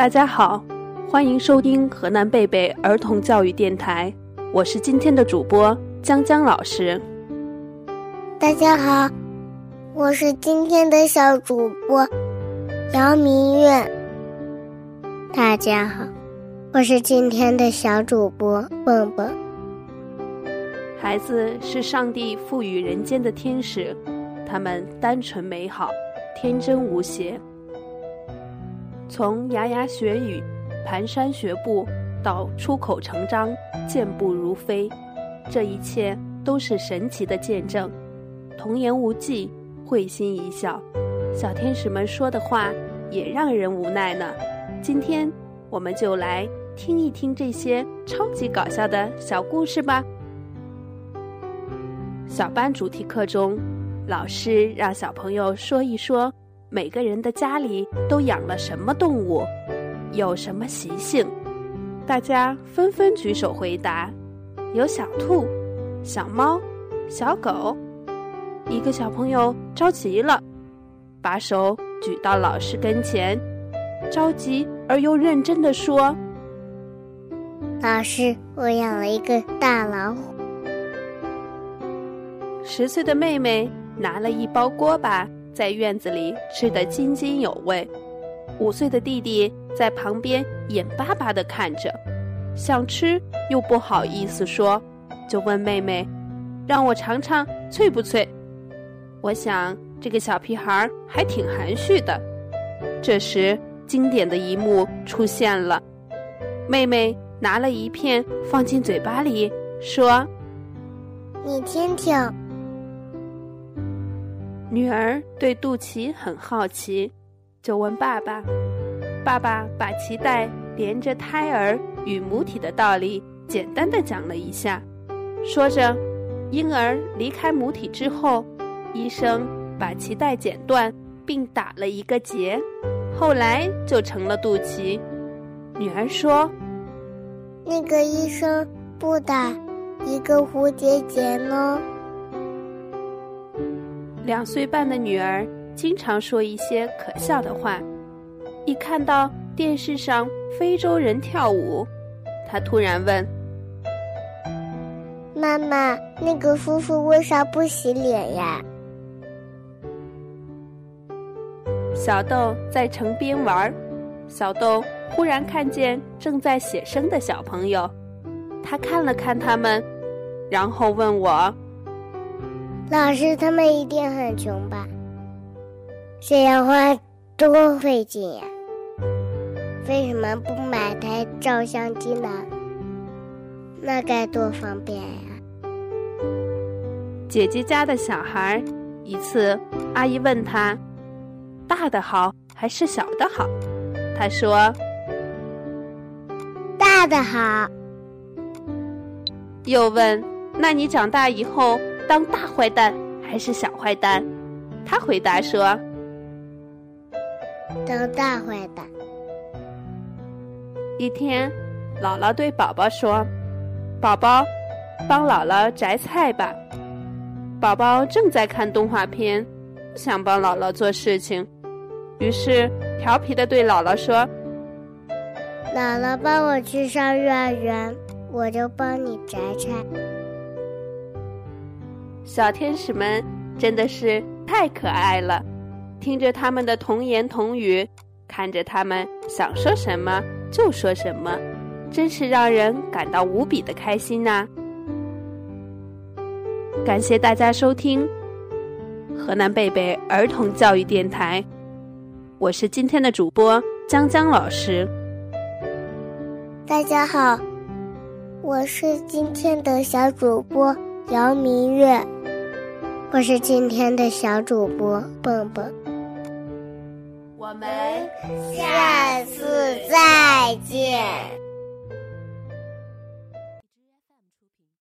大家好，欢迎收听河南贝贝儿童教育电台，我是今天的主播江江老师。大家好，我是今天的小主播姚明月。大家好，我是今天的小主播蹦蹦。孩子是上帝赋予人间的天使，他们单纯美好，天真无邪。从牙牙学语、蹒跚学步到出口成章、健步如飞，这一切都是神奇的见证。童言无忌，会心一笑，小天使们说的话也让人无奈呢。今天我们就来听一听这些超级搞笑的小故事吧。小班主题课中，老师让小朋友说一说。每个人的家里都养了什么动物，有什么习性？大家纷纷举手回答：有小兔、小猫、小狗。一个小朋友着急了，把手举到老师跟前，着急而又认真的说：“老师，我养了一个大老虎。”十岁的妹妹拿了一包锅巴。在院子里吃得津津有味，五岁的弟弟在旁边眼巴巴地看着，想吃又不好意思说，就问妹妹：“让我尝尝脆不脆？”我想这个小屁孩还挺含蓄的。这时，经典的一幕出现了，妹妹拿了一片放进嘴巴里，说：“你听听。”女儿对肚脐很好奇，就问爸爸：“爸爸把脐带连着胎儿与母体的道理简单的讲了一下。”说着，婴儿离开母体之后，医生把脐带剪断并打了一个结，后来就成了肚脐。女儿说：“那个医生不打一个蝴蝶结呢？”两岁半的女儿经常说一些可笑的话，一看到电视上非洲人跳舞，她突然问：“妈妈，那个夫妇为啥不洗脸呀？”小豆在城边玩，小豆忽然看见正在写生的小朋友，他看了看他们，然后问我。老师，他们一定很穷吧？这样花多费劲呀！为什么不买台照相机呢？那该多方便呀！姐姐家的小孩，一次阿姨问他：“大的好还是小的好？”他说：“大的好。”又问：“那你长大以后？”当大坏蛋还是小坏蛋？他回答说：“当大坏蛋。”一天，姥姥对宝宝说：“宝宝，帮姥姥摘菜吧。”宝宝正在看动画片，不想帮姥姥做事情，于是调皮的对姥姥说：“姥姥帮我去上幼儿园，我就帮你摘菜。”小天使们真的是太可爱了，听着他们的童言童语，看着他们想说什么就说什么，真是让人感到无比的开心呐！感谢大家收听河南贝贝儿童教育电台，我是今天的主播江江老师。大家好，我是今天的小主播姚明月。我是今天的小主播蹦蹦，我们下次再见。